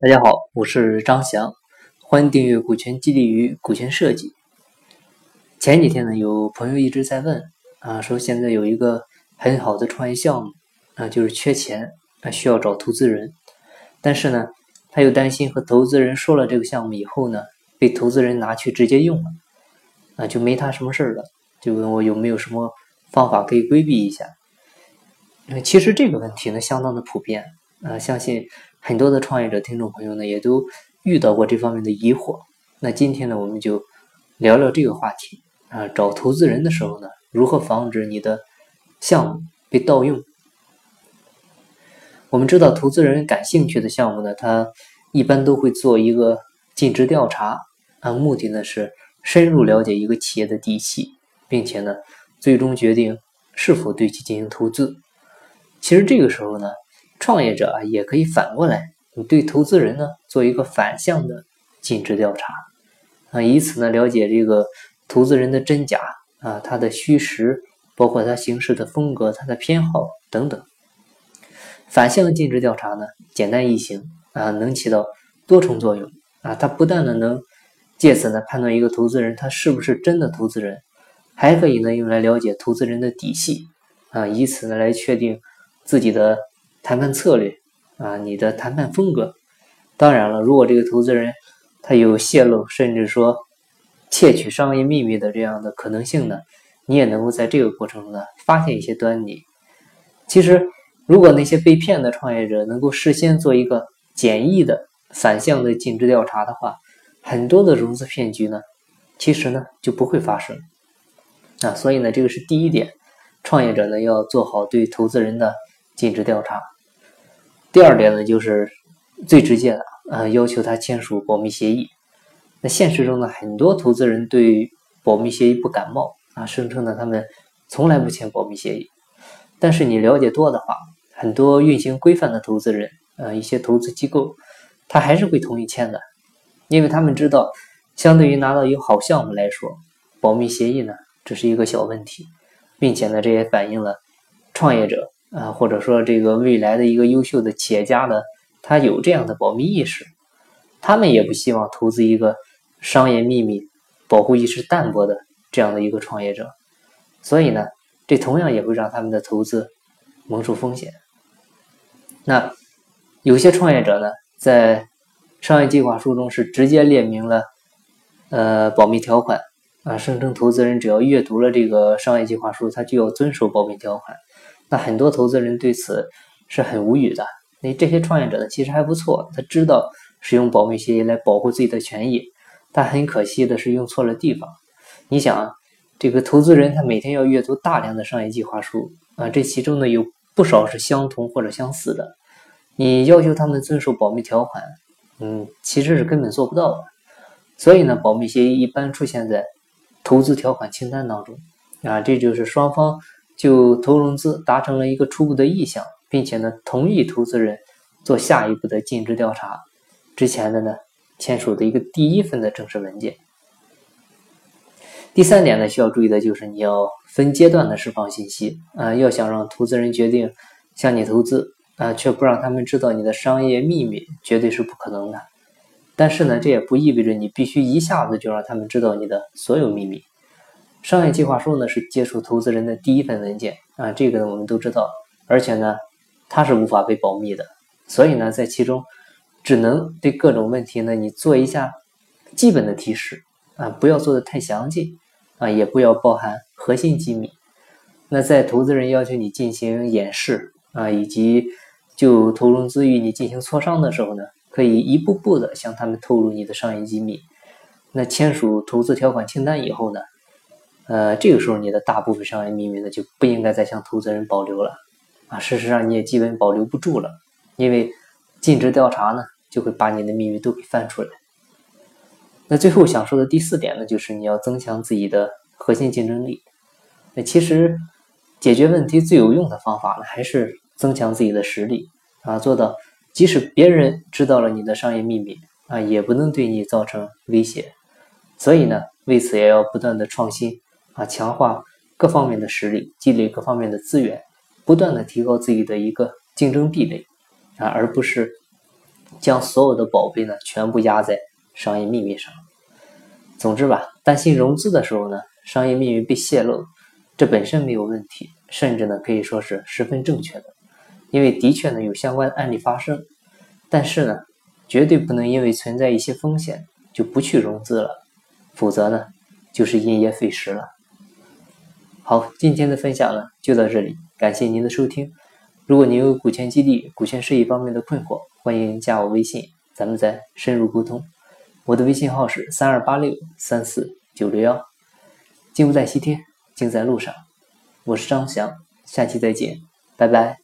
大家好，我是张翔，欢迎订阅《股权激励与股权设计》。前几天呢，有朋友一直在问啊，说现在有一个很好的创业项目啊，就是缺钱啊，需要找投资人，但是呢，他又担心和投资人说了这个项目以后呢，被投资人拿去直接用了啊，就没他什么事儿了，就问我有没有什么方法可以规避一下。那其实这个问题呢，相当的普遍啊，相信。很多的创业者听众朋友呢，也都遇到过这方面的疑惑。那今天呢，我们就聊聊这个话题啊。找投资人的时候呢，如何防止你的项目被盗用？我们知道，投资人感兴趣的项目呢，他一般都会做一个尽职调查啊，目的呢是深入了解一个企业的底细，并且呢，最终决定是否对其进行投资。其实这个时候呢。创业者啊，也可以反过来，你对投资人呢做一个反向的尽职调查啊，以此呢了解这个投资人的真假啊，他的虚实，包括他行事的风格、他的偏好等等。反向的尽职调查呢，简单易行啊，能起到多重作用啊。它不但呢能借此呢判断一个投资人他是不是真的投资人，还可以呢用来了解投资人的底细啊，以此呢来确定自己的。谈判策略啊，你的谈判风格，当然了，如果这个投资人他有泄露，甚至说窃取商业秘密的这样的可能性呢，你也能够在这个过程中呢发现一些端倪。其实，如果那些被骗的创业者能够事先做一个简易的反向的尽职调查的话，很多的融资骗局呢，其实呢就不会发生啊。所以呢，这个是第一点，创业者呢要做好对投资人的尽职调查。第二点呢，就是最直接的，呃，要求他签署保密协议。那现实中呢，很多投资人对保密协议不感冒啊，声称呢他们从来不签保密协议。但是你了解多的话，很多运行规范的投资人，呃，一些投资机构，他还是会同意签的，因为他们知道，相对于拿到一个好项目来说，保密协议呢只是一个小问题，并且呢，这也反映了创业者。啊，或者说这个未来的一个优秀的企业家呢，他有这样的保密意识，他们也不希望投资一个商业秘密保护意识淡薄的这样的一个创业者，所以呢，这同样也会让他们的投资蒙受风险。那有些创业者呢，在商业计划书中是直接列明了呃保密条款啊，声称投资人只要阅读了这个商业计划书，他就要遵守保密条款。那很多投资人对此是很无语的。那这些创业者呢，其实还不错，他知道使用保密协议来保护自己的权益，但很可惜的是用错了地方。你想啊，这个投资人他每天要阅读大量的商业计划书啊，这其中呢有不少是相同或者相似的。你要求他们遵守保密条款，嗯，其实是根本做不到的。所以呢，保密协议一般出现在投资条款清单当中啊，这就是双方。就投融资达成了一个初步的意向，并且呢同意投资人做下一步的尽职调查之前的呢签署的一个第一份的正式文件。第三点呢需要注意的就是你要分阶段的释放信息啊，要想让投资人决定向你投资啊，却不让他们知道你的商业秘密，绝对是不可能的。但是呢，这也不意味着你必须一下子就让他们知道你的所有秘密。商业计划书呢是接触投资人的第一份文件啊，这个呢我们都知道，而且呢它是无法被保密的，所以呢在其中只能对各种问题呢你做一下基本的提示啊，不要做的太详尽啊，也不要包含核心机密。那在投资人要求你进行演示啊，以及就投融资与你进行磋商的时候呢，可以一步步的向他们透露你的商业机密。那签署投资条款清单以后呢？呃，这个时候你的大部分商业秘密呢就不应该再向投资人保留了啊。事实上，你也基本保留不住了，因为尽职调查呢就会把你的秘密都给翻出来。那最后想说的第四点呢，就是你要增强自己的核心竞争力。那其实解决问题最有用的方法呢，还是增强自己的实力啊，做到即使别人知道了你的商业秘密啊，也不能对你造成威胁。所以呢，为此也要不断的创新。啊，强化各方面的实力，积累各方面的资源，不断的提高自己的一个竞争壁垒，啊，而不是将所有的宝贝呢全部压在商业秘密上。总之吧，担心融资的时候呢，商业秘密被泄露，这本身没有问题，甚至呢可以说是十分正确的，因为的确呢有相关案例发生。但是呢，绝对不能因为存在一些风险就不去融资了，否则呢就是因噎废食了。好，今天的分享呢就到这里，感谢您的收听。如果您有股权激励、股权收益方面的困惑，欢迎加我微信，咱们再深入沟通。我的微信号是三二八六三四九六幺。金不在西天，金在路上。我是张翔，下期再见，拜拜。